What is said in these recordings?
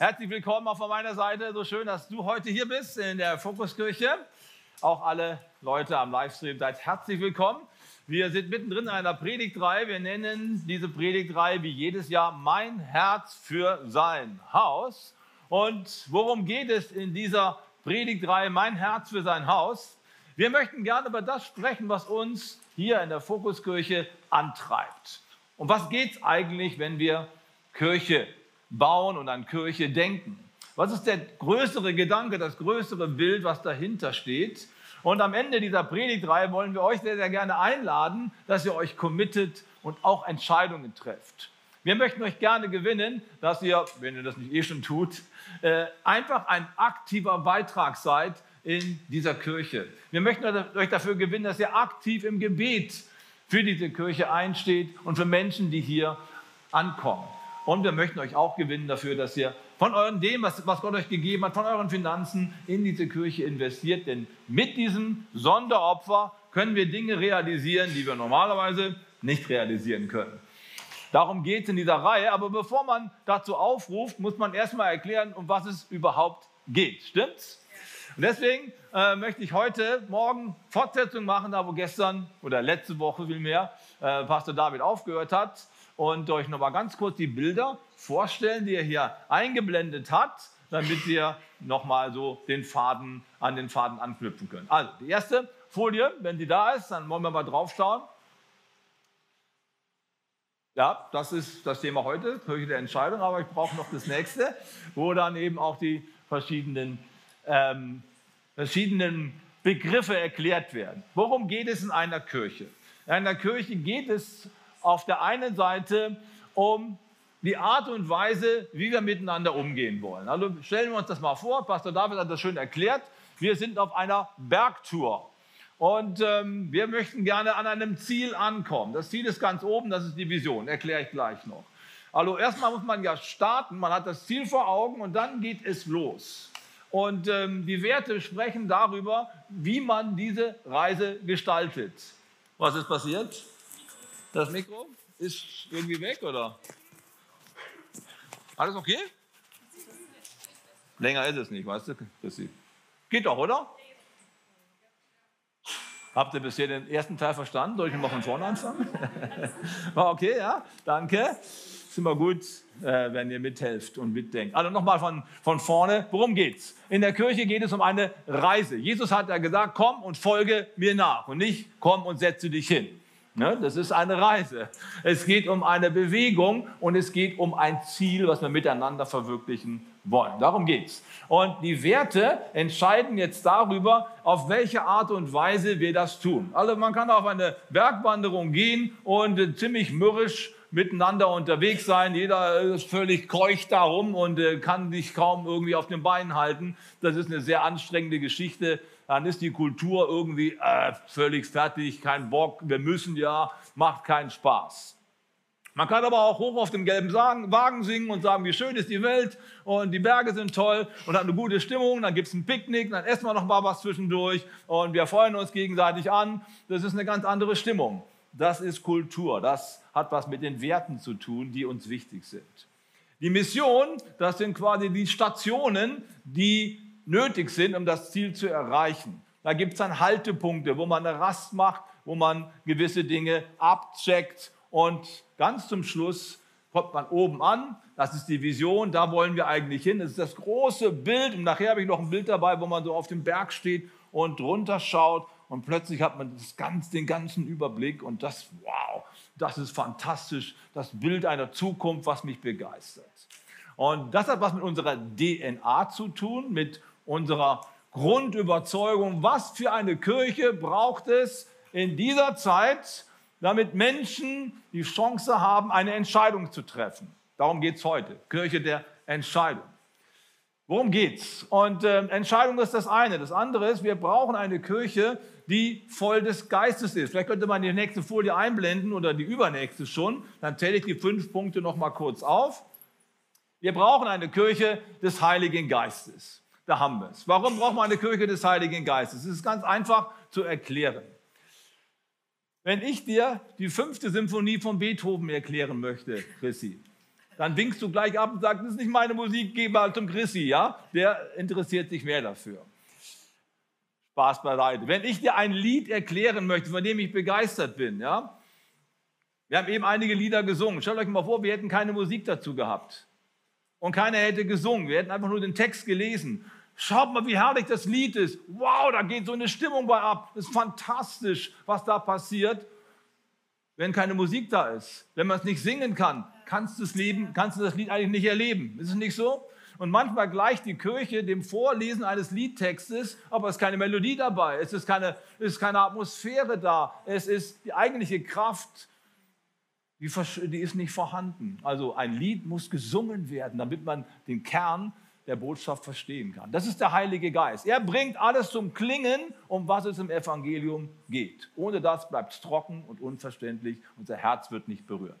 Herzlich willkommen auch von meiner Seite. So schön, dass du heute hier bist in der Fokuskirche. Auch alle Leute am Livestream seid herzlich willkommen. Wir sind mittendrin in einer Predigtreihe. Wir nennen diese Predigtreihe wie jedes Jahr Mein Herz für sein Haus. Und worum geht es in dieser Predigtreihe Mein Herz für sein Haus? Wir möchten gerne über das sprechen, was uns hier in der Fokuskirche antreibt. Um was geht es eigentlich, wenn wir Kirche bauen und an Kirche denken. Was ist der größere Gedanke, das größere Bild, was dahinter steht? Und am Ende dieser Predigtreihe wollen wir euch sehr, sehr gerne einladen, dass ihr euch committet und auch Entscheidungen trefft. Wir möchten euch gerne gewinnen, dass ihr, wenn ihr das nicht eh schon tut, äh, einfach ein aktiver Beitrag seid in dieser Kirche. Wir möchten euch dafür gewinnen, dass ihr aktiv im Gebet für diese Kirche einsteht und für Menschen, die hier ankommen. Und wir möchten euch auch gewinnen dafür, dass ihr von eurem dem, was, was Gott euch gegeben hat, von euren Finanzen in diese Kirche investiert. Denn mit diesem Sonderopfer können wir Dinge realisieren, die wir normalerweise nicht realisieren können. Darum geht es in dieser Reihe. Aber bevor man dazu aufruft, muss man erstmal erklären, um was es überhaupt geht. Stimmt's? Und deswegen äh, möchte ich heute Morgen Fortsetzung machen, da wo gestern oder letzte Woche vielmehr äh, Pastor David aufgehört hat und euch noch mal ganz kurz die Bilder vorstellen, die er hier eingeblendet hat, damit ihr noch mal so den Faden an den Faden anknüpfen könnt. Also die erste Folie, wenn die da ist, dann wollen wir mal drauf schauen. Ja, das ist das Thema heute, Kirche der Entscheidung, aber ich brauche noch das nächste, wo dann eben auch die verschiedenen, ähm, verschiedenen Begriffe erklärt werden. Worum geht es in einer Kirche? In einer Kirche geht es auf der einen Seite um die Art und Weise, wie wir miteinander umgehen wollen. Also stellen wir uns das mal vor, Pastor David hat das schön erklärt, wir sind auf einer Bergtour und ähm, wir möchten gerne an einem Ziel ankommen. Das Ziel ist ganz oben, das ist die Vision, erkläre ich gleich noch. Also erstmal muss man ja starten, man hat das Ziel vor Augen und dann geht es los. Und ähm, die Werte sprechen darüber, wie man diese Reise gestaltet. Was ist passiert? Das Mikro ist irgendwie weg, oder? Alles okay? Länger ist es nicht, weißt du, Chrissy? Geht doch, oder? Habt ihr bisher den ersten Teil verstanden? Soll ich mal von vorne anfangen? War okay, ja? Danke. Ist immer gut, äh, wenn ihr mithelft und mitdenkt. Also nochmal von, von vorne. Worum geht's? In der Kirche geht es um eine Reise. Jesus hat ja gesagt, komm und folge mir nach und nicht komm und setze dich hin. Ne? Das ist eine Reise. Es geht um eine Bewegung und es geht um ein Ziel, was wir miteinander verwirklichen wollen. Darum geht es. Und die Werte entscheiden jetzt darüber, auf welche Art und Weise wir das tun. Also man kann auf eine Bergwanderung gehen und ziemlich mürrisch miteinander unterwegs sein. Jeder ist völlig keucht darum und äh, kann sich kaum irgendwie auf den Beinen halten. Das ist eine sehr anstrengende Geschichte dann ist die Kultur irgendwie äh, völlig fertig, kein Bock, wir müssen ja, macht keinen Spaß. Man kann aber auch hoch auf dem gelben Wagen singen und sagen, wie schön ist die Welt und die Berge sind toll und hat eine gute Stimmung. Dann gibt es ein Picknick, dann essen wir noch mal was zwischendurch und wir freuen uns gegenseitig an. Das ist eine ganz andere Stimmung. Das ist Kultur. Das hat was mit den Werten zu tun, die uns wichtig sind. Die Mission, das sind quasi die Stationen, die nötig sind, um das Ziel zu erreichen. Da gibt es dann Haltepunkte, wo man eine Rast macht, wo man gewisse Dinge abcheckt und ganz zum Schluss kommt man oben an. Das ist die Vision, da wollen wir eigentlich hin. Das ist das große Bild und nachher habe ich noch ein Bild dabei, wo man so auf dem Berg steht und drunter schaut und plötzlich hat man ganz, den ganzen Überblick und das, wow, das ist fantastisch, das Bild einer Zukunft, was mich begeistert. Und das hat was mit unserer DNA zu tun, mit unserer Grundüberzeugung, was für eine Kirche braucht es in dieser Zeit, damit Menschen die Chance haben, eine Entscheidung zu treffen. Darum geht es heute, Kirche der Entscheidung. Worum geht's? Und äh, Entscheidung ist das eine. Das andere ist, wir brauchen eine Kirche, die voll des Geistes ist. Vielleicht könnte man die nächste Folie einblenden oder die übernächste schon. Dann zähle ich die fünf Punkte noch mal kurz auf. Wir brauchen eine Kirche des Heiligen Geistes. Da haben wir es. Warum braucht man eine Kirche des Heiligen Geistes? Es ist ganz einfach zu erklären. Wenn ich dir die fünfte Symphonie von Beethoven erklären möchte, Chrissy, dann winkst du gleich ab und sagst, das ist nicht meine Musik, geh mal zum Chrissy, ja? Der interessiert sich mehr dafür. Spaß beiseite. Wenn ich dir ein Lied erklären möchte, von dem ich begeistert bin, ja? Wir haben eben einige Lieder gesungen. Stellt euch mal vor, wir hätten keine Musik dazu gehabt. Und keiner hätte gesungen. Wir hätten einfach nur den Text gelesen. Schaut mal, wie herrlich das Lied ist. Wow, da geht so eine Stimmung bei ab. Das ist fantastisch, was da passiert, wenn keine Musik da ist. Wenn man es nicht singen kann, kannst du das, Leben, kannst du das Lied eigentlich nicht erleben. Ist es nicht so? Und manchmal gleicht die Kirche dem Vorlesen eines Liedtextes, aber es ist keine Melodie dabei, es ist keine, es ist keine Atmosphäre da, es ist die eigentliche Kraft, die, die ist nicht vorhanden. Also ein Lied muss gesungen werden, damit man den Kern der Botschaft verstehen kann. Das ist der Heilige Geist. Er bringt alles zum Klingen, um was es im Evangelium geht. Ohne das bleibt es trocken und unverständlich, unser Herz wird nicht berührt.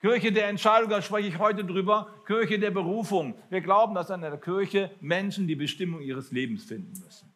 Kirche der Entscheidung, da spreche ich heute drüber, Kirche der Berufung. Wir glauben, dass in der Kirche Menschen die Bestimmung ihres Lebens finden müssen.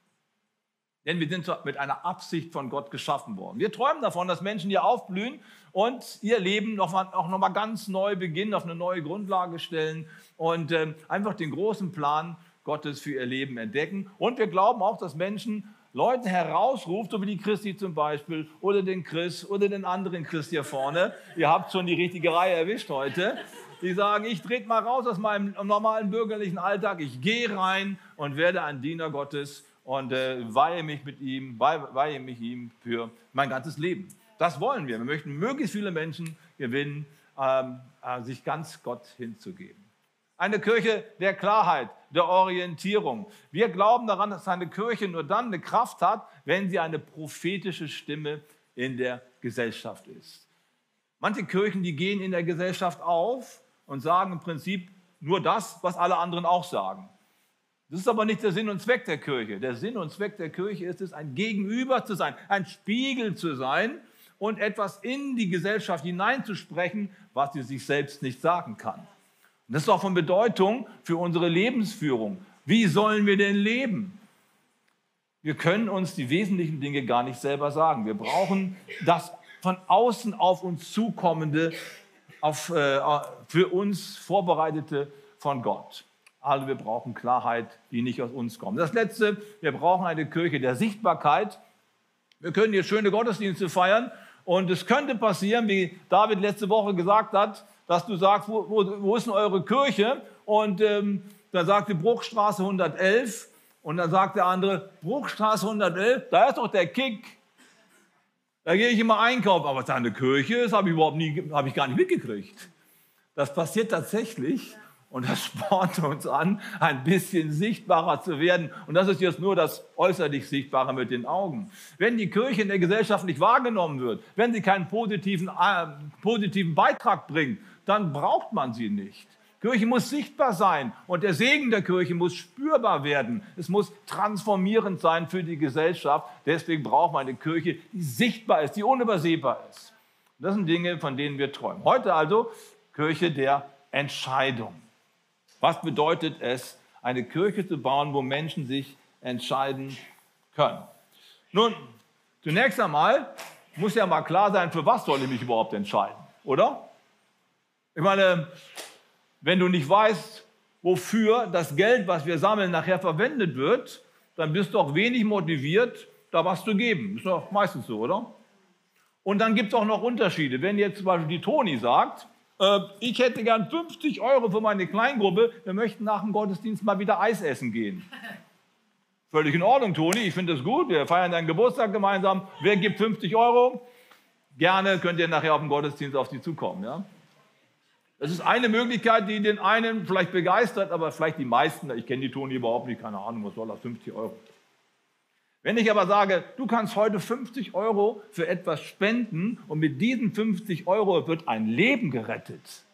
Denn wir sind mit einer Absicht von Gott geschaffen worden. Wir träumen davon, dass Menschen hier aufblühen und ihr Leben noch mal, auch nochmal ganz neu beginnen, auf eine neue Grundlage stellen und äh, einfach den großen Plan Gottes für ihr Leben entdecken. Und wir glauben auch, dass Menschen Leute herausruft, so wie die Christi zum Beispiel oder den Chris oder den anderen Chris hier vorne. Ihr habt schon die richtige Reihe erwischt heute. Die sagen, ich trete mal raus aus meinem normalen bürgerlichen Alltag, ich gehe rein und werde ein Diener Gottes und äh, weihe mich mit ihm, weihe, weihe mich ihm für mein ganzes Leben. Das wollen wir. Wir möchten möglichst viele Menschen gewinnen, ähm, äh, sich ganz Gott hinzugeben. Eine Kirche der Klarheit, der Orientierung. Wir glauben daran, dass eine Kirche nur dann eine Kraft hat, wenn sie eine prophetische Stimme in der Gesellschaft ist. Manche Kirchen, die gehen in der Gesellschaft auf und sagen im Prinzip nur das, was alle anderen auch sagen. Das ist aber nicht der Sinn und Zweck der Kirche. Der Sinn und Zweck der Kirche ist es, ein Gegenüber zu sein, ein Spiegel zu sein und etwas in die Gesellschaft hineinzusprechen, was sie sich selbst nicht sagen kann. Und das ist auch von Bedeutung für unsere Lebensführung. Wie sollen wir denn leben? Wir können uns die wesentlichen Dinge gar nicht selber sagen. Wir brauchen das von außen auf uns zukommende, auf, äh, für uns vorbereitete von Gott. Also wir brauchen Klarheit, die nicht aus uns kommt. Das Letzte, wir brauchen eine Kirche der Sichtbarkeit. Wir können hier schöne Gottesdienste feiern und es könnte passieren, wie David letzte Woche gesagt hat, dass du sagst, wo, wo, wo ist denn eure Kirche? Und ähm, dann die Bruchstraße 111 und dann sagt der andere, Bruchstraße 111, da ist doch der Kick. Da gehe ich immer einkaufen, aber seine Kirche, das habe ich überhaupt nie, habe ich gar nicht mitgekriegt. Das passiert tatsächlich und das spornt uns an, ein bisschen sichtbarer zu werden. Und das ist jetzt nur das äußerlich Sichtbare mit den Augen. Wenn die Kirche in der Gesellschaft nicht wahrgenommen wird, wenn sie keinen positiven, äh, positiven Beitrag bringt, dann braucht man sie nicht. Kirche muss sichtbar sein und der Segen der Kirche muss spürbar werden. Es muss transformierend sein für die Gesellschaft. Deswegen braucht man eine Kirche, die sichtbar ist, die unübersehbar ist. Das sind Dinge, von denen wir träumen. Heute also Kirche der Entscheidung. Was bedeutet es, eine Kirche zu bauen, wo Menschen sich entscheiden können? Nun, zunächst einmal muss ja mal klar sein, für was soll ich mich überhaupt entscheiden, oder? Ich meine, wenn du nicht weißt, wofür das Geld, was wir sammeln, nachher verwendet wird, dann bist du auch wenig motiviert, da was zu geben. Ist doch meistens so, oder? Und dann gibt es auch noch Unterschiede. Wenn jetzt zum Beispiel die Toni sagt, äh, ich hätte gern 50 Euro für meine Kleingruppe, wir möchten nach dem Gottesdienst mal wieder Eis essen gehen. Völlig in Ordnung, Toni, ich finde das gut. Wir feiern deinen Geburtstag gemeinsam. Wer gibt 50 Euro? Gerne könnt ihr nachher auf dem Gottesdienst auf sie zukommen. Ja? Das ist eine Möglichkeit, die den einen vielleicht begeistert, aber vielleicht die meisten, ich kenne die Toni überhaupt nicht, keine Ahnung, was soll das, 50 Euro. Wenn ich aber sage, du kannst heute 50 Euro für etwas spenden und mit diesen 50 Euro wird ein Leben gerettet.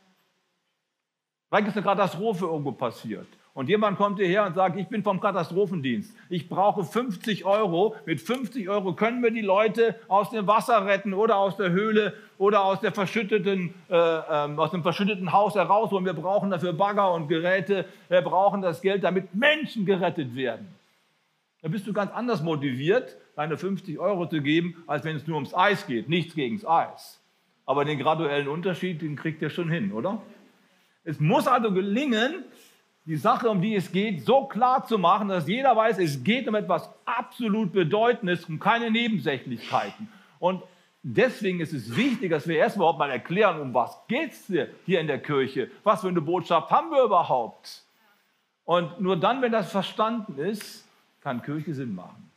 Vielleicht ist eine Katastrophe irgendwo passiert. Und jemand kommt hierher und sagt, ich bin vom Katastrophendienst. Ich brauche 50 Euro. Mit 50 Euro können wir die Leute aus dem Wasser retten oder aus der Höhle oder aus, der verschütteten, äh, äh, aus dem verschütteten Haus herausholen. Wir brauchen dafür Bagger und Geräte. Wir brauchen das Geld, damit Menschen gerettet werden. Da bist du ganz anders motiviert, deine 50 Euro zu geben, als wenn es nur ums Eis geht. Nichts gegen das Eis. Aber den graduellen Unterschied, den kriegt ihr schon hin, oder? Es muss also gelingen, die Sache, um die es geht, so klar zu machen, dass jeder weiß, es geht um etwas absolut Bedeutendes, um keine Nebensächlichkeiten. Und deswegen ist es wichtig, dass wir erst überhaupt mal erklären, um was geht es hier in der Kirche? Was für eine Botschaft haben wir überhaupt? Und nur dann, wenn das verstanden ist, kann Kirche Sinn machen.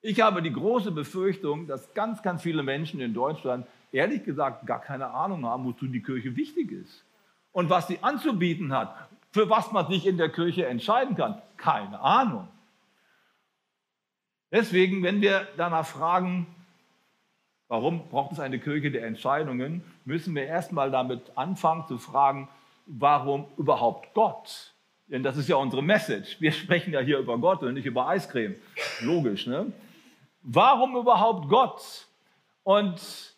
Ich habe die große Befürchtung, dass ganz, ganz viele Menschen in Deutschland ehrlich gesagt gar keine Ahnung haben, wozu die Kirche wichtig ist und was sie anzubieten hat, für was man sich in der Kirche entscheiden kann. Keine Ahnung. Deswegen, wenn wir danach fragen, warum braucht es eine Kirche der Entscheidungen, müssen wir erstmal damit anfangen zu fragen, warum überhaupt Gott? Denn das ist ja unsere Message. Wir sprechen ja hier über Gott und nicht über Eiscreme. Logisch, ne? Warum überhaupt Gott? Und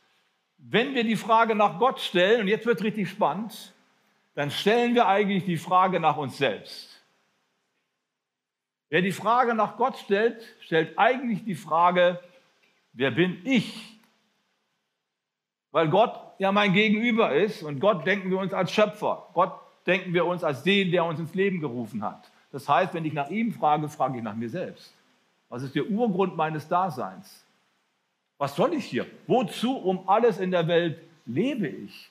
wenn wir die Frage nach Gott stellen, und jetzt wird richtig spannend, dann stellen wir eigentlich die Frage nach uns selbst. Wer die Frage nach Gott stellt, stellt eigentlich die Frage, wer bin ich? Weil Gott ja mein Gegenüber ist und Gott denken wir uns als Schöpfer. Gott denken wir uns als den, der uns ins Leben gerufen hat. Das heißt, wenn ich nach ihm frage, frage ich nach mir selbst. Was ist der Urgrund meines Daseins? Was soll ich hier? Wozu um alles in der Welt lebe ich?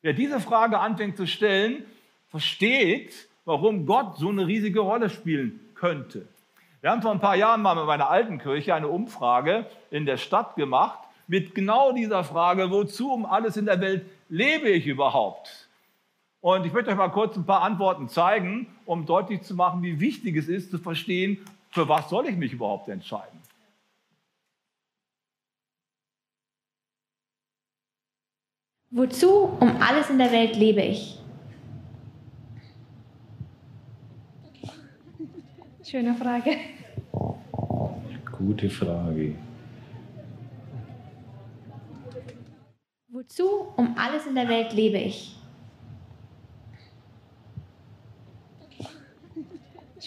Wer diese Frage anfängt zu stellen, versteht, warum Gott so eine riesige Rolle spielen könnte. Wir haben vor ein paar Jahren mal mit meiner alten Kirche eine Umfrage in der Stadt gemacht mit genau dieser Frage, wozu um alles in der Welt lebe ich überhaupt? Und ich möchte euch mal kurz ein paar Antworten zeigen, um deutlich zu machen, wie wichtig es ist zu verstehen, für was soll ich mich überhaupt entscheiden. Wozu um alles in der Welt lebe ich? Schöne Frage. Gute Frage. Wozu um alles in der Welt lebe ich?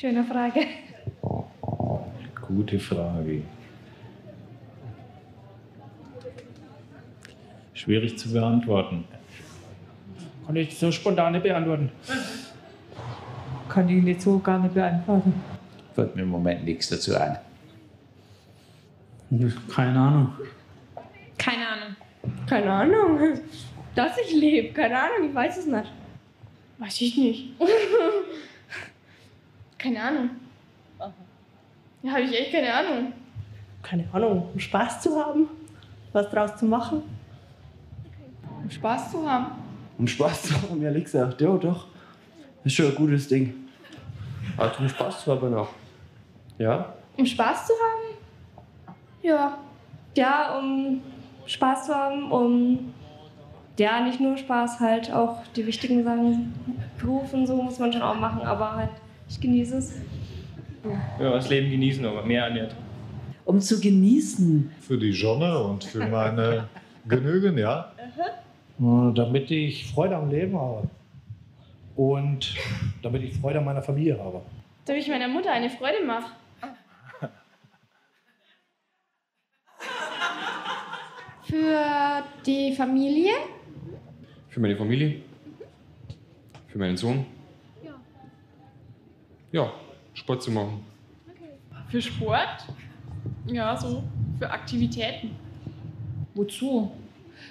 Schöne Frage. Gute Frage. Schwierig zu beantworten. Kann ich so spontan nicht beantworten. Kann ich nicht so gar nicht beantworten. Fällt mir im Moment nichts dazu ein. Keine Ahnung. Keine Ahnung. Keine Ahnung. Dass ich lebe, keine Ahnung, ich weiß es nicht. Weiß ich nicht. keine Ahnung. Ja, habe ich echt keine Ahnung. Keine Ahnung, um Spaß zu haben, was draus zu machen. Um Spaß zu haben. Um Spaß zu haben, ehrlich gesagt. Ja, doch. Das ist schon ein gutes Ding. Also um Spaß zu haben auch. Ja? Um Spaß zu haben? Ja. Ja, um Spaß zu haben, um ja, nicht nur Spaß, halt auch die wichtigen Sachen, Beruf und so muss man schon auch machen, aber halt, ich genieße es. Ja, das Leben genießen, aber mehr nicht. Um zu genießen. Für die Sonne und für meine Genügen, ja. Damit ich Freude am Leben habe. Und damit ich Freude an meiner Familie habe. Damit ich meiner Mutter eine Freude mache. Für die Familie. Für meine Familie. Für meinen Sohn. Ja. Sport zu machen. Für Sport? Ja, so. Für Aktivitäten. Wozu?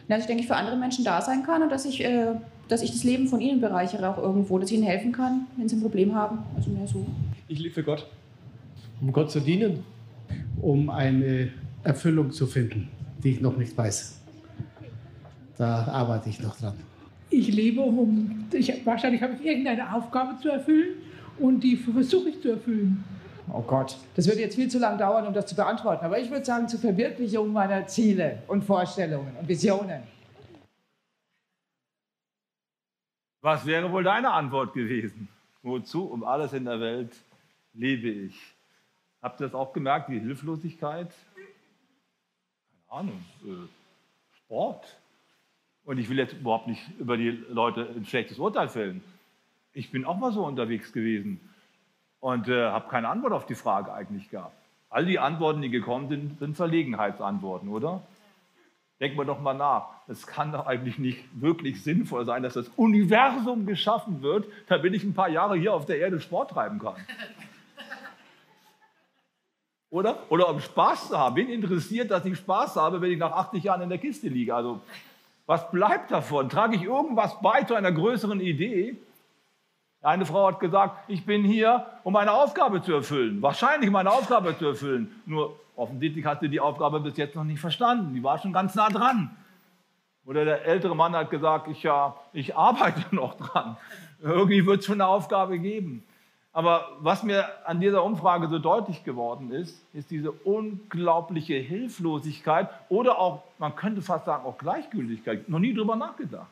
Dass ich denke, ich für andere Menschen da sein kann und dass ich, äh, dass ich das Leben von ihnen bereichere auch irgendwo, dass ich ihnen helfen kann, wenn sie ein Problem haben. Also mehr so. Ich lebe für Gott. Um Gott zu dienen. Um eine Erfüllung zu finden, die ich noch nicht weiß. Da arbeite ich noch dran. Ich lebe, um, ich, wahrscheinlich habe ich irgendeine Aufgabe zu erfüllen und die versuche ich zu erfüllen. Oh Gott, das würde jetzt viel zu lange dauern, um das zu beantworten. Aber ich würde sagen, zur Verwirklichung meiner Ziele und Vorstellungen und Visionen. Was wäre wohl deine Antwort gewesen? Wozu um alles in der Welt lebe ich? Habt ihr das auch gemerkt, die Hilflosigkeit? Keine Ahnung, äh, Sport. Und ich will jetzt überhaupt nicht über die Leute ein schlechtes Urteil fällen. Ich bin auch mal so unterwegs gewesen und äh, habe keine Antwort auf die Frage eigentlich gehabt. All die Antworten, die gekommen sind, sind Verlegenheitsantworten, oder? Denken wir doch mal nach. Es kann doch eigentlich nicht wirklich sinnvoll sein, dass das Universum geschaffen wird, damit ich ein paar Jahre hier auf der Erde Sport treiben kann. Oder? Oder um Spaß zu haben. Wen interessiert, dass ich Spaß habe, wenn ich nach 80 Jahren in der Kiste liege? Also, was bleibt davon? Trage ich irgendwas bei zu einer größeren Idee? Eine Frau hat gesagt, ich bin hier, um meine Aufgabe zu erfüllen. Wahrscheinlich meine Aufgabe zu erfüllen. Nur offensichtlich hat sie die Aufgabe bis jetzt noch nicht verstanden. Die war schon ganz nah dran. Oder der ältere Mann hat gesagt, ich, ja, ich arbeite noch dran. Irgendwie wird es schon eine Aufgabe geben. Aber was mir an dieser Umfrage so deutlich geworden ist, ist diese unglaubliche Hilflosigkeit oder auch, man könnte fast sagen, auch Gleichgültigkeit. Noch nie drüber nachgedacht.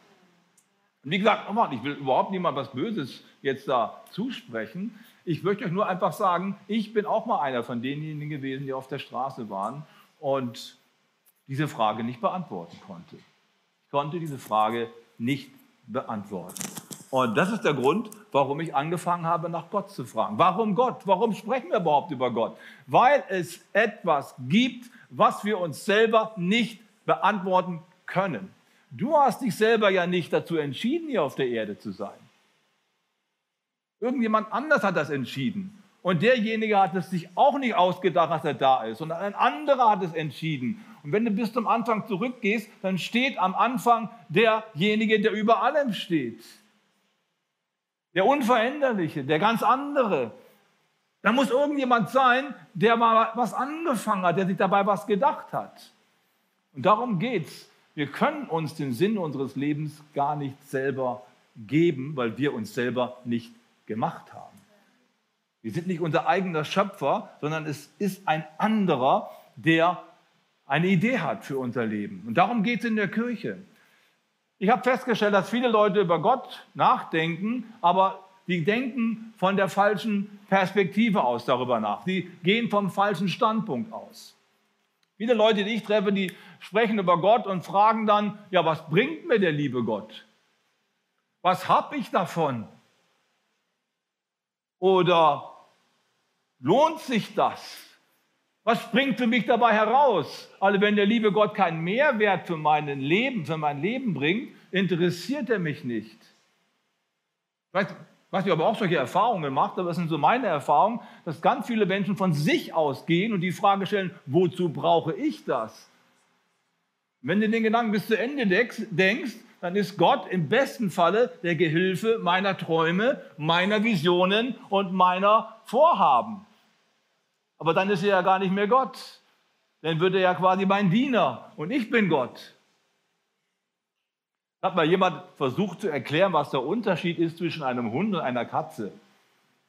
Und wie gesagt, nochmal, ich will überhaupt niemand was Böses jetzt da zusprechen. Ich möchte euch nur einfach sagen, ich bin auch mal einer von denjenigen gewesen, die auf der Straße waren und diese Frage nicht beantworten konnte. Ich konnte diese Frage nicht beantworten. Und das ist der Grund, warum ich angefangen habe, nach Gott zu fragen. Warum Gott? Warum sprechen wir überhaupt über Gott? Weil es etwas gibt, was wir uns selber nicht beantworten können. Du hast dich selber ja nicht dazu entschieden, hier auf der Erde zu sein. Irgendjemand anders hat das entschieden. Und derjenige hat es sich auch nicht ausgedacht, dass er da ist, sondern ein anderer hat es entschieden. Und wenn du bis zum Anfang zurückgehst, dann steht am Anfang derjenige, der über allem steht. Der Unveränderliche, der ganz andere. Da muss irgendjemand sein, der mal was angefangen hat, der sich dabei was gedacht hat. Und darum geht es. Wir können uns den Sinn unseres Lebens gar nicht selber geben, weil wir uns selber nicht gemacht haben. Wir sind nicht unser eigener Schöpfer, sondern es ist ein anderer, der eine Idee hat für unser Leben. Und darum geht es in der Kirche. Ich habe festgestellt, dass viele Leute über Gott nachdenken, aber die denken von der falschen Perspektive aus darüber nach. Sie gehen vom falschen Standpunkt aus. Viele Leute, die ich treffe, die sprechen über Gott und fragen dann, ja, was bringt mir der liebe Gott? Was habe ich davon? Oder lohnt sich das? Was springt für mich dabei heraus? Also wenn der liebe Gott keinen Mehrwert für mein Leben, für mein Leben bringt, interessiert er mich nicht. Ich weiß, ich habe auch solche Erfahrungen gemacht, aber das sind so meine Erfahrungen, dass ganz viele Menschen von sich ausgehen und die Frage stellen, wozu brauche ich das? Wenn du den Gedanken bis zu Ende denkst, dann ist Gott im besten Falle der Gehilfe meiner Träume, meiner Visionen und meiner Vorhaben. Aber dann ist er ja gar nicht mehr Gott. Dann wird er ja quasi mein Diener und ich bin Gott. Hat mal jemand versucht zu erklären, was der Unterschied ist zwischen einem Hund und einer Katze?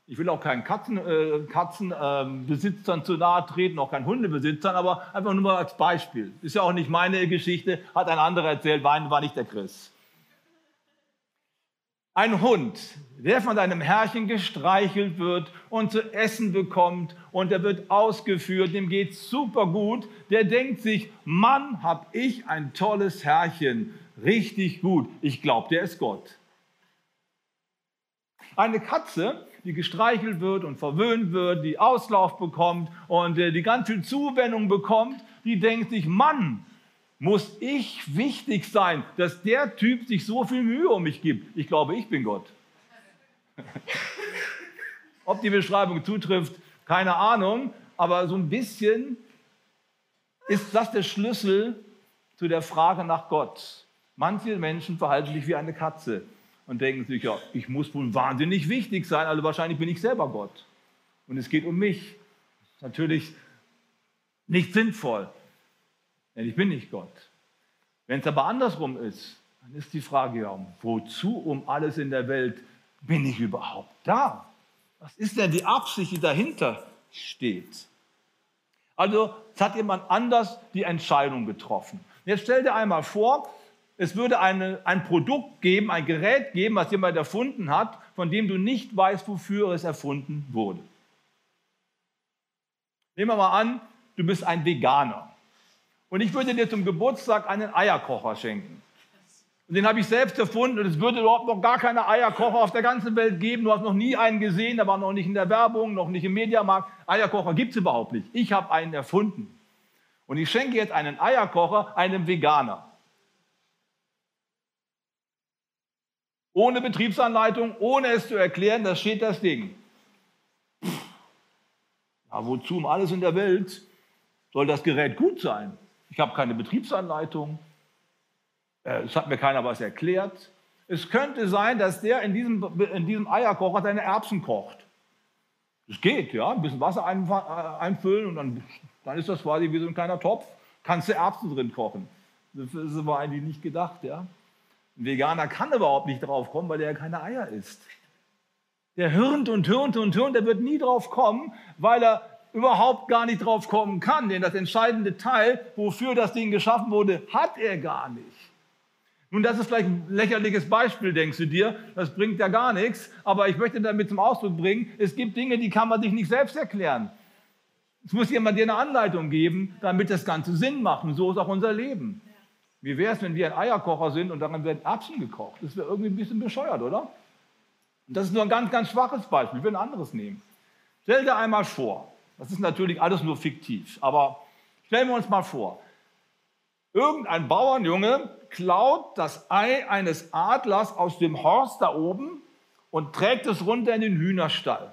Ich will auch keinen Katzenbesitzern äh, Katzen, äh, zu nahe treten, auch keinen Hundebesitzern, aber einfach nur mal als Beispiel. Ist ja auch nicht meine Geschichte, hat ein anderer erzählt, war, war nicht der Chris. Ein Hund, der von einem Herrchen gestreichelt wird und zu essen bekommt und der wird ausgeführt, dem geht super gut, der denkt sich, Mann, hab ich ein tolles Herrchen, richtig gut. Ich glaube, der ist Gott. Eine Katze, die gestreichelt wird und verwöhnt wird, die Auslauf bekommt und äh, die ganz viel Zuwendung bekommt, die denkt sich, Mann, muss ich wichtig sein, dass der Typ sich so viel Mühe um mich gibt. Ich glaube, ich bin Gott. Ob die Beschreibung zutrifft, keine Ahnung, aber so ein bisschen ist das der Schlüssel zu der Frage nach Gott. Manche Menschen verhalten sich wie eine Katze und denken sich, ja, ich muss wohl wahnsinnig wichtig sein, also wahrscheinlich bin ich selber Gott. Und es geht um mich. Natürlich nicht sinnvoll, denn ich bin nicht Gott. Wenn es aber andersrum ist, dann ist die Frage ja, wozu um alles in der Welt bin ich überhaupt da? Was ist denn die Absicht, die dahinter steht? Also, es hat jemand anders die Entscheidung getroffen. Jetzt stell dir einmal vor, es würde eine, ein Produkt geben, ein Gerät geben, was jemand erfunden hat, von dem du nicht weißt, wofür es erfunden wurde. Nehmen wir mal an, du bist ein Veganer. Und ich würde dir zum Geburtstag einen Eierkocher schenken. Und den habe ich selbst erfunden und es würde überhaupt noch gar keine Eierkocher auf der ganzen Welt geben. Du hast noch nie einen gesehen, der war noch nicht in der Werbung, noch nicht im Mediamarkt. Eierkocher gibt es überhaupt nicht. Ich habe einen erfunden. Und ich schenke jetzt einen Eierkocher einem Veganer. Ohne Betriebsanleitung, ohne es zu erklären, da steht das Ding. Ja, wozu um alles in der Welt soll das Gerät gut sein? Ich habe keine Betriebsanleitung. Äh, es hat mir keiner was erklärt. Es könnte sein, dass der in diesem, in diesem Eierkocher seine Erbsen kocht. Das geht, ja. Ein bisschen Wasser äh, einfüllen und dann, dann ist das quasi wie so ein kleiner Topf. Kannst du Erbsen drin kochen. Das aber eigentlich nicht gedacht, ja. Ein Veganer kann überhaupt nicht drauf kommen, weil er ja keine Eier isst. Der hirnt und hirnt und hirnt, der wird nie drauf kommen, weil er überhaupt gar nicht drauf kommen kann. Denn das entscheidende Teil, wofür das Ding geschaffen wurde, hat er gar nicht. Nun, das ist vielleicht ein lächerliches Beispiel, denkst du dir. Das bringt ja gar nichts. Aber ich möchte damit zum Ausdruck bringen, es gibt Dinge, die kann man sich nicht selbst erklären. Es muss jemand dir eine Anleitung geben, damit das Ganze Sinn macht. Und so ist auch unser Leben. Wie wäre es, wenn wir ein Eierkocher sind und daran werden Erbsen gekocht? Das wäre irgendwie ein bisschen bescheuert, oder? Und das ist nur ein ganz, ganz schwaches Beispiel. Ich will ein anderes nehmen. Stell dir einmal vor, das ist natürlich alles nur fiktiv, aber stellen wir uns mal vor, irgendein Bauernjunge klaut das Ei eines Adlers aus dem Horst da oben und trägt es runter in den Hühnerstall.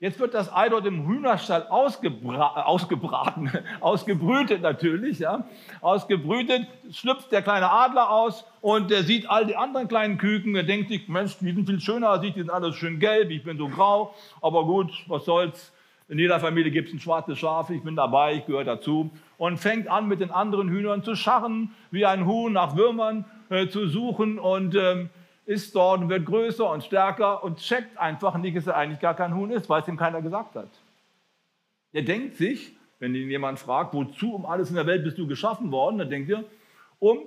Jetzt wird das Ei dort im Hühnerstall ausgebra ausgebraten, ausgebrütet natürlich, ja, ausgebrütet, schlüpft der kleine Adler aus und der sieht all die anderen kleinen Küken, er denkt sich, Mensch, die sind viel schöner, sieht, die sind alles schön gelb, ich bin so grau, aber gut, was soll's, in jeder Familie gibt es ein schwarzes Schaf, ich bin dabei, ich gehöre dazu. Und fängt an, mit den anderen Hühnern zu scharren, wie ein Huhn nach Würmern äh, zu suchen. Und ähm, ist dort und wird größer und stärker und checkt einfach nicht, dass er eigentlich gar kein Huhn ist, weil es ihm keiner gesagt hat. Er denkt sich, wenn ihn jemand fragt, wozu um alles in der Welt bist du geschaffen worden, dann denkt er, um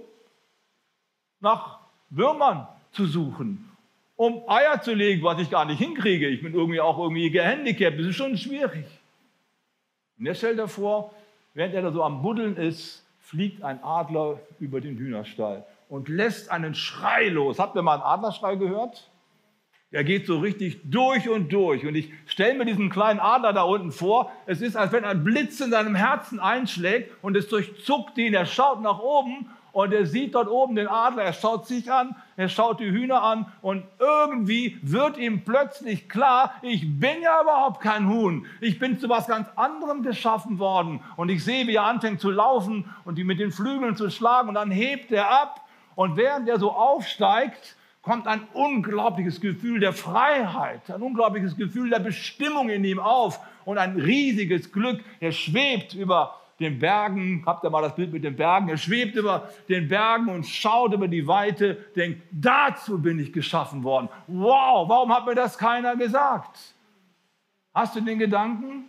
nach Würmern zu suchen, um Eier zu legen, was ich gar nicht hinkriege. Ich bin irgendwie auch irgendwie gehandicapt, das ist schon schwierig. Und er stellt vor, während er da so am Buddeln ist, fliegt ein Adler über den Hühnerstall und lässt einen Schrei los. Habt ihr mal einen Adlerschrei gehört? Der geht so richtig durch und durch. Und ich stelle mir diesen kleinen Adler da unten vor. Es ist, als wenn ein Blitz in seinem Herzen einschlägt und es durchzuckt ihn. Er schaut nach oben und er sieht dort oben den Adler. Er schaut sich an, er schaut die Hühner an und irgendwie wird ihm plötzlich klar, ich bin ja überhaupt kein Huhn. Ich bin zu was ganz anderem geschaffen worden. Und ich sehe, wie er anfängt zu laufen und die mit den Flügeln zu schlagen und dann hebt er ab und während er so aufsteigt, kommt ein unglaubliches Gefühl der Freiheit, ein unglaubliches Gefühl der Bestimmung in ihm auf und ein riesiges Glück. Er schwebt über den Bergen, habt ihr mal das Bild mit den Bergen, er schwebt über den Bergen und schaut über die Weite, denkt, dazu bin ich geschaffen worden. Wow, warum hat mir das keiner gesagt? Hast du den Gedanken?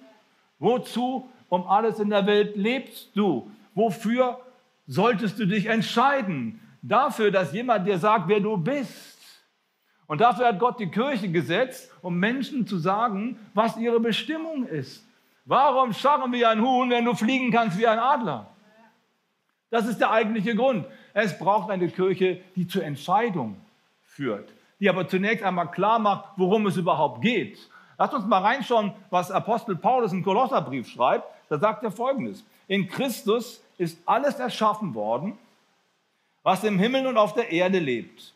Wozu um alles in der Welt lebst du? Wofür solltest du dich entscheiden? Dafür, dass jemand dir sagt, wer du bist. Und dafür hat Gott die Kirche gesetzt, um Menschen zu sagen, was ihre Bestimmung ist. Warum scharren wir ein Huhn, wenn du fliegen kannst wie ein Adler? Das ist der eigentliche Grund. Es braucht eine Kirche, die zur Entscheidung führt, die aber zunächst einmal klar macht, worum es überhaupt geht. Lass uns mal reinschauen, was Apostel Paulus im Kolosserbrief schreibt. Da sagt er folgendes: In Christus ist alles erschaffen worden, was im Himmel und auf der Erde lebt.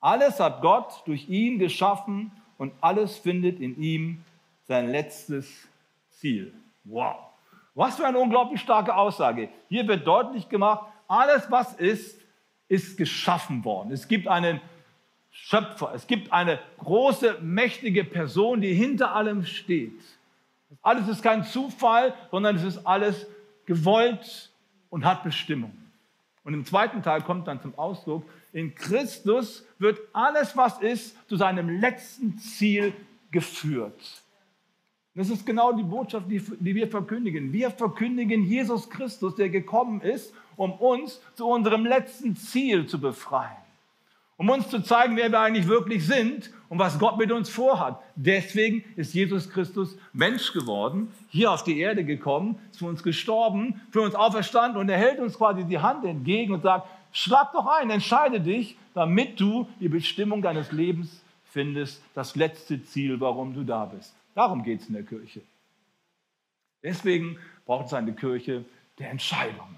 Alles hat Gott durch ihn geschaffen und alles findet in ihm sein letztes Ziel. Wow. Was für eine unglaublich starke Aussage. Hier wird deutlich gemacht, alles was ist, ist geschaffen worden. Es gibt einen Schöpfer, es gibt eine große, mächtige Person, die hinter allem steht. Alles ist kein Zufall, sondern es ist alles gewollt und hat Bestimmung. Und im zweiten Teil kommt dann zum Ausdruck, in Christus wird alles, was ist, zu seinem letzten Ziel geführt. Das ist genau die Botschaft, die, die wir verkündigen. Wir verkündigen Jesus Christus, der gekommen ist, um uns zu unserem letzten Ziel zu befreien um uns zu zeigen, wer wir eigentlich wirklich sind und was Gott mit uns vorhat. Deswegen ist Jesus Christus Mensch geworden, hier auf die Erde gekommen, zu uns gestorben, für uns auferstanden und er hält uns quasi die Hand entgegen und sagt, schlag doch ein, entscheide dich, damit du die Bestimmung deines Lebens findest, das letzte Ziel, warum du da bist. Darum geht es in der Kirche. Deswegen braucht es eine Kirche, der Entscheidungen.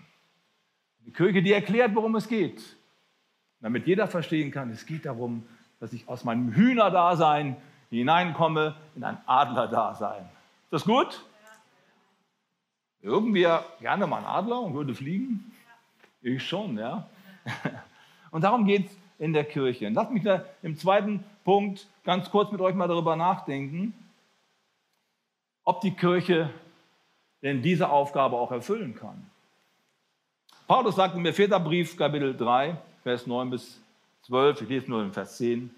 Die Kirche, die erklärt, worum es geht. Damit jeder verstehen kann, es geht darum, dass ich aus meinem Hühnerdasein hineinkomme in ein Adlerdasein. Ist das gut? Irgendwie gerne mal ein Adler und würde fliegen? Ich schon, ja. Und darum geht es in der Kirche. Und lasst mich da im zweiten Punkt ganz kurz mit euch mal darüber nachdenken, ob die Kirche denn diese Aufgabe auch erfüllen kann. Paulus sagt im Epheserbrief, Kapitel 3, Vers 9 bis 12, ich lese nur den Vers 10.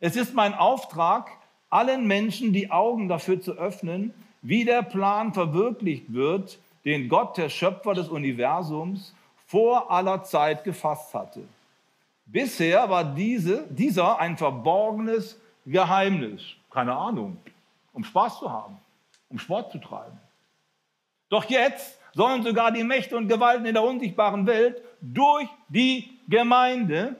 Es ist mein Auftrag, allen Menschen die Augen dafür zu öffnen, wie der Plan verwirklicht wird, den Gott, der Schöpfer des Universums, vor aller Zeit gefasst hatte. Bisher war diese, dieser ein verborgenes Geheimnis. Keine Ahnung, um Spaß zu haben, um Sport zu treiben. Doch jetzt sollen sogar die Mächte und Gewalten in der unsichtbaren Welt durch die Gemeinde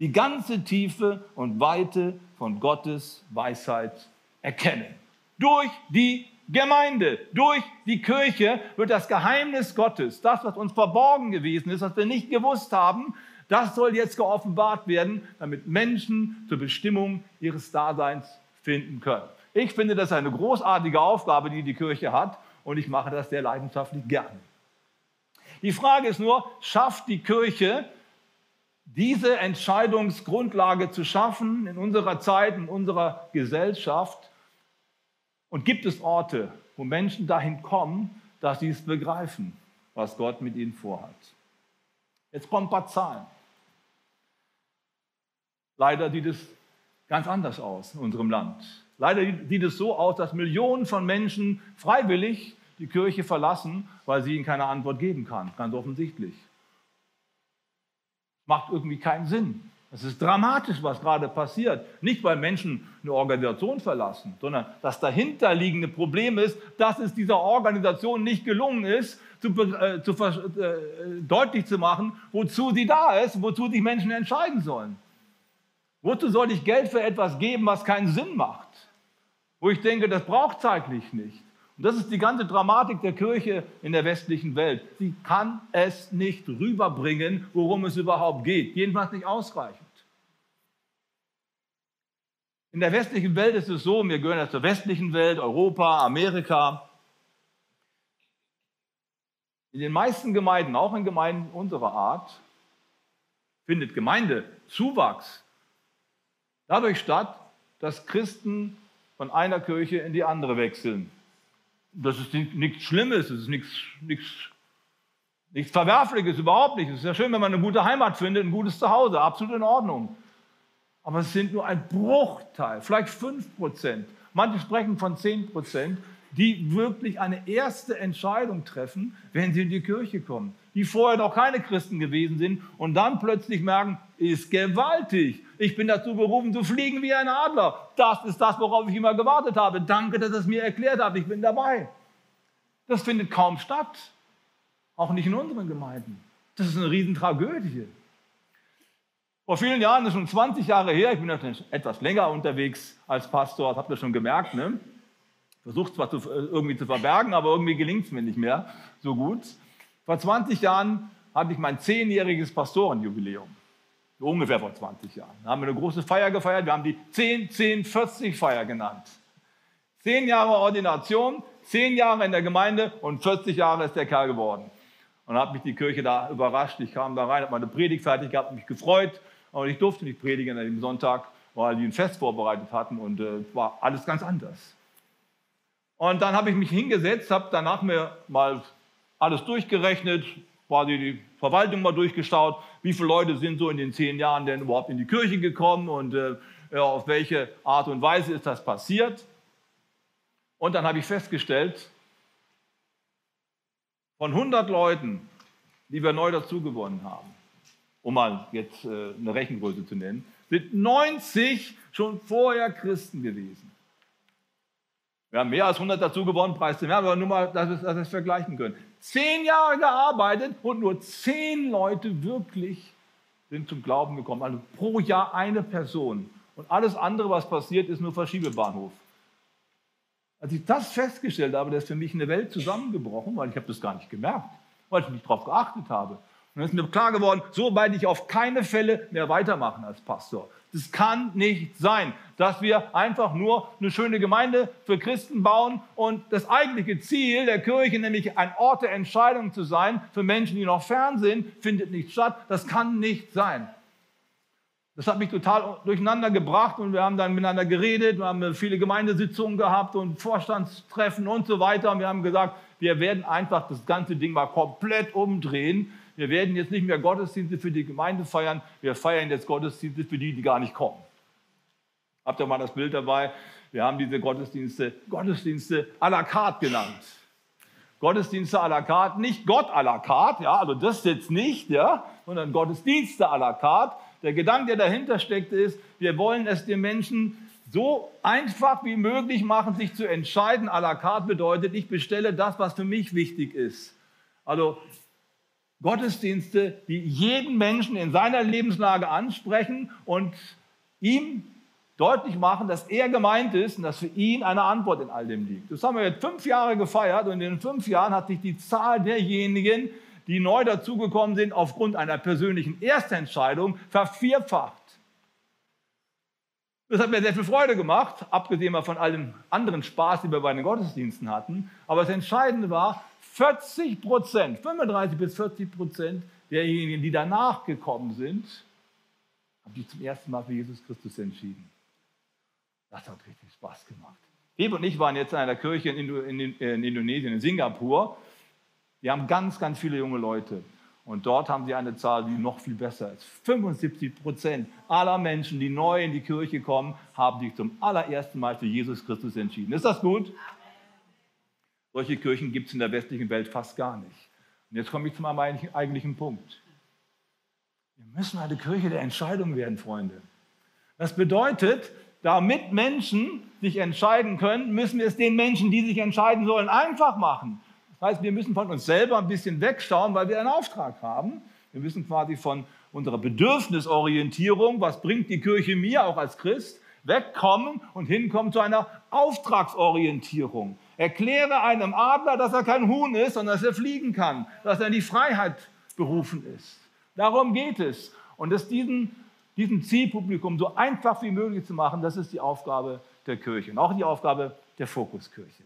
die ganze Tiefe und Weite von Gottes Weisheit erkennen. Durch die Gemeinde, durch die Kirche wird das Geheimnis Gottes, das, was uns verborgen gewesen ist, was wir nicht gewusst haben, das soll jetzt geoffenbart werden, damit Menschen zur Bestimmung ihres Daseins finden können. Ich finde, das eine großartige Aufgabe, die die Kirche hat und ich mache das sehr leidenschaftlich gerne. Die Frage ist nur, schafft die Kirche diese Entscheidungsgrundlage zu schaffen in unserer Zeit, in unserer Gesellschaft? Und gibt es Orte, wo Menschen dahin kommen, dass sie es begreifen, was Gott mit ihnen vorhat? Jetzt kommen ein paar Zahlen. Leider sieht es ganz anders aus in unserem Land. Leider sieht es so aus, dass Millionen von Menschen freiwillig die Kirche verlassen, weil sie ihnen keine Antwort geben kann, ganz offensichtlich. Macht irgendwie keinen Sinn. Es ist dramatisch, was gerade passiert. Nicht, weil Menschen eine Organisation verlassen, sondern das dahinterliegende Problem ist, dass es dieser Organisation nicht gelungen ist, zu, äh, zu, äh, deutlich zu machen, wozu sie da ist, wozu sich Menschen entscheiden sollen. Wozu soll ich Geld für etwas geben, was keinen Sinn macht? Wo ich denke, das braucht zeitlich nicht. Und das ist die ganze Dramatik der Kirche in der westlichen Welt. Sie kann es nicht rüberbringen, worum es überhaupt geht. Jedenfalls nicht ausreichend. In der westlichen Welt ist es so, wir gehören ja zur westlichen Welt, Europa, Amerika. In den meisten Gemeinden, auch in Gemeinden unserer Art, findet Gemeindezuwachs dadurch statt, dass Christen von einer Kirche in die andere wechseln. Das ist nichts Schlimmes, das ist nichts, nichts, nichts Verwerfliches, überhaupt nicht. Es ist ja schön, wenn man eine gute Heimat findet, ein gutes Zuhause, absolut in Ordnung. Aber es sind nur ein Bruchteil, vielleicht 5 Prozent. Manche sprechen von 10 Prozent, die wirklich eine erste Entscheidung treffen, wenn sie in die Kirche kommen, die vorher noch keine Christen gewesen sind und dann plötzlich merken, ist gewaltig. Ich bin dazu berufen, zu fliegen wie ein Adler. Das ist das, worauf ich immer gewartet habe. Danke, dass es mir erklärt habt. Ich bin dabei. Das findet kaum statt. Auch nicht in unseren Gemeinden. Das ist eine Riesentragödie. Vor vielen Jahren, das ist schon 20 Jahre her, ich bin etwas länger unterwegs als Pastor, das habt ihr schon gemerkt, ne? Versucht zwar zu, äh, irgendwie zu verbergen, aber irgendwie gelingt es mir nicht mehr so gut. Vor 20 Jahren hatte ich mein zehnjähriges Pastorenjubiläum. So ungefähr vor 20 Jahren. Da haben wir eine große Feier gefeiert. Wir haben die 10, 10, 40 Feier genannt. Zehn Jahre Ordination, zehn Jahre in der Gemeinde und 40 Jahre ist der Kerl geworden. Und dann hat mich die Kirche da überrascht. Ich kam da rein, habe meine Predigt fertig gehabt, mich gefreut. Und ich durfte nicht predigen an dem Sonntag, weil die ein Fest vorbereitet hatten und es äh, war alles ganz anders. Und dann habe ich mich hingesetzt, habe danach mir mal alles durchgerechnet, quasi die Verwaltung mal durchgeschaut, wie viele Leute sind so in den zehn Jahren denn überhaupt in die Kirche gekommen und äh, auf welche Art und Weise ist das passiert. Und dann habe ich festgestellt, von 100 Leuten, die wir neu dazugewonnen haben, um mal jetzt äh, eine Rechengröße zu nennen, sind 90 schon vorher Christen gewesen. Wir haben mehr als 100 dazu gewonnen, preis mehr, aber nur mal, dass wir, dass wir es vergleichen können. Zehn Jahre gearbeitet und nur zehn Leute wirklich sind zum Glauben gekommen. Also pro Jahr eine Person. Und alles andere, was passiert, ist nur Verschiebebahnhof. Als ich das festgestellt habe, da ist für mich eine Welt zusammengebrochen, weil ich habe das gar nicht gemerkt, weil ich nicht darauf geachtet habe. Und dann ist mir klar geworden, so werde ich auf keine Fälle mehr weitermachen als Pastor. Das kann nicht sein, dass wir einfach nur eine schöne Gemeinde für Christen bauen und das eigentliche Ziel der Kirche, nämlich ein Ort der Entscheidung zu sein für Menschen, die noch fern sind, findet nicht statt. Das kann nicht sein. Das hat mich total durcheinander gebracht und wir haben dann miteinander geredet, wir haben viele Gemeindesitzungen gehabt und Vorstandstreffen und so weiter. Und wir haben gesagt, wir werden einfach das ganze Ding mal komplett umdrehen. Wir werden jetzt nicht mehr Gottesdienste für die Gemeinde feiern, wir feiern jetzt Gottesdienste für die, die gar nicht kommen. Habt ihr mal das Bild dabei? Wir haben diese Gottesdienste Gottesdienste à la carte genannt. Gottesdienste à la carte, nicht Gott à la carte, ja, also das jetzt nicht, ja, sondern Gottesdienste à la carte. Der Gedanke, der dahinter steckt, ist, wir wollen es den Menschen so einfach wie möglich machen, sich zu entscheiden. À la carte bedeutet, ich bestelle das, was für mich wichtig ist. Also Gottesdienste, die jeden Menschen in seiner Lebenslage ansprechen und ihm deutlich machen, dass er gemeint ist und dass für ihn eine Antwort in all dem liegt. Das haben wir jetzt fünf Jahre gefeiert und in den fünf Jahren hat sich die Zahl derjenigen, die neu dazugekommen sind, aufgrund einer persönlichen Erstentscheidung vervierfacht. Das hat mir sehr viel Freude gemacht, abgesehen von allem anderen Spaß, den wir bei den Gottesdiensten hatten. Aber das Entscheidende war, 40 Prozent, 35 bis 40 Prozent derjenigen, die danach gekommen sind, haben sich zum ersten Mal für Jesus Christus entschieden. Das hat richtig Spaß gemacht. Hebe und ich waren jetzt in einer Kirche in, Indonesien, in Singapur. Die haben ganz, ganz viele junge Leute. Und dort haben sie eine Zahl, die noch viel besser ist. 75 Prozent aller Menschen, die neu in die Kirche kommen, haben sich zum allerersten Mal für Jesus Christus entschieden. Ist das gut? Solche Kirchen gibt es in der westlichen Welt fast gar nicht. Und jetzt komme ich zu meinem eigentlichen Punkt. Wir müssen eine Kirche der Entscheidung werden, Freunde. Das bedeutet, damit Menschen sich entscheiden können, müssen wir es den Menschen, die sich entscheiden sollen, einfach machen. Das heißt, wir müssen von uns selber ein bisschen wegschauen, weil wir einen Auftrag haben. Wir müssen quasi von unserer Bedürfnisorientierung, was bringt die Kirche mir auch als Christ, wegkommen und hinkommen zu einer Auftragsorientierung. Erkläre einem Adler, dass er kein Huhn ist, sondern dass er fliegen kann, dass er in die Freiheit berufen ist. Darum geht es. Und das diesen diesem Zielpublikum so einfach wie möglich zu machen, das ist die Aufgabe der Kirche und auch die Aufgabe der Fokuskirche.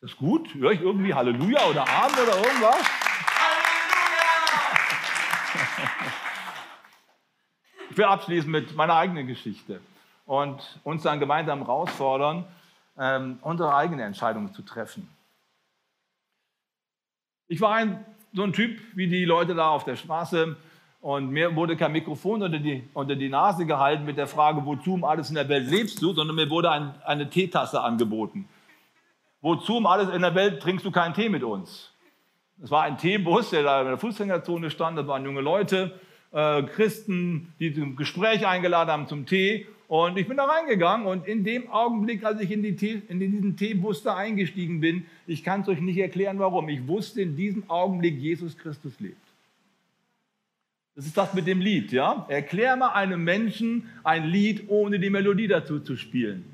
Ist das gut? Höre ich irgendwie Halleluja oder Amen oder irgendwas? Ich will abschließen mit meiner eigenen Geschichte und uns dann gemeinsam herausfordern, ähm, unsere eigene Entscheidung zu treffen. Ich war ein, so ein Typ wie die Leute da auf der Straße, und mir wurde kein Mikrofon unter die, unter die Nase gehalten mit der Frage, wozu um alles in der Welt lebst du, sondern mir wurde ein, eine Teetasse angeboten. Wozu um alles in der Welt trinkst du keinen Tee mit uns? Es war ein Teebus, der da in der Fußgängerzone stand, das waren junge Leute, äh, Christen, die zum Gespräch eingeladen haben zum Tee. Und ich bin da reingegangen und in dem Augenblick, als ich in, die Tee, in diesen Teebus da eingestiegen bin, ich kann es euch nicht erklären, warum, ich wusste in diesem Augenblick, Jesus Christus lebt. Das ist das mit dem Lied, ja? Erklär mal einem Menschen ein Lied, ohne die Melodie dazu zu spielen.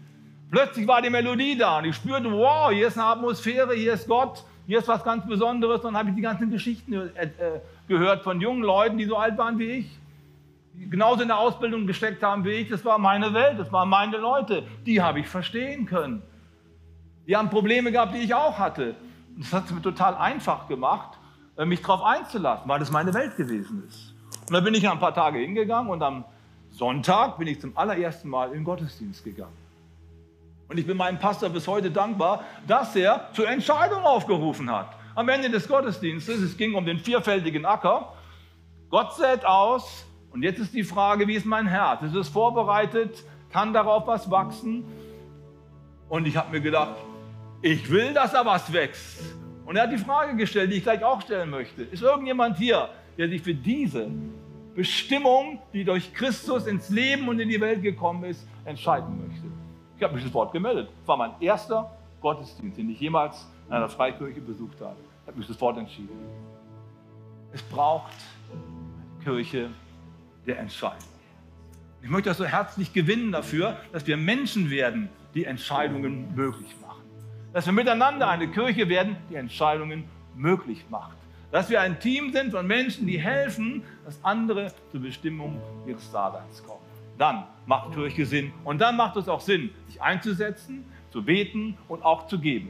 Plötzlich war die Melodie da und ich spürte, wow, hier ist eine Atmosphäre, hier ist Gott, hier ist was ganz Besonderes. Und dann habe ich die ganzen Geschichten äh, äh, gehört von jungen Leuten, die so alt waren wie ich, genauso in der Ausbildung gesteckt haben wie ich. Das war meine Welt, das waren meine Leute. Die habe ich verstehen können. Die haben Probleme gehabt, die ich auch hatte. Das hat es mir total einfach gemacht, äh, mich darauf einzulassen, weil das meine Welt gewesen ist. Und dann bin ich ein paar Tage hingegangen und am Sonntag bin ich zum allerersten Mal in den Gottesdienst gegangen. Und ich bin meinem Pastor bis heute dankbar, dass er zur Entscheidung aufgerufen hat. Am Ende des Gottesdienstes, es ging um den vierfältigen Acker. Gott sät aus und jetzt ist die Frage, wie ist mein Herz? Ist es vorbereitet? Kann darauf was wachsen? Und ich habe mir gedacht, ich will, dass da was wächst. Und er hat die Frage gestellt, die ich gleich auch stellen möchte. Ist irgendjemand hier, der sich für diese Bestimmung, die durch Christus ins Leben und in die Welt gekommen ist, entscheiden möchte. Ich habe mich sofort gemeldet. Das war mein erster Gottesdienst, den ich jemals in einer Freikirche besucht habe. Ich habe mich sofort entschieden. Es braucht eine Kirche der Entscheidung. Ich möchte das so herzlich gewinnen dafür, dass wir Menschen werden, die Entscheidungen möglich machen. Dass wir miteinander eine Kirche werden, die Entscheidungen möglich macht. Dass wir ein Team sind von Menschen, die helfen, dass andere zur Bestimmung ihres Daseins kommen. Dann macht Kirche Sinn. Und dann macht es auch Sinn, sich einzusetzen, zu beten und auch zu geben.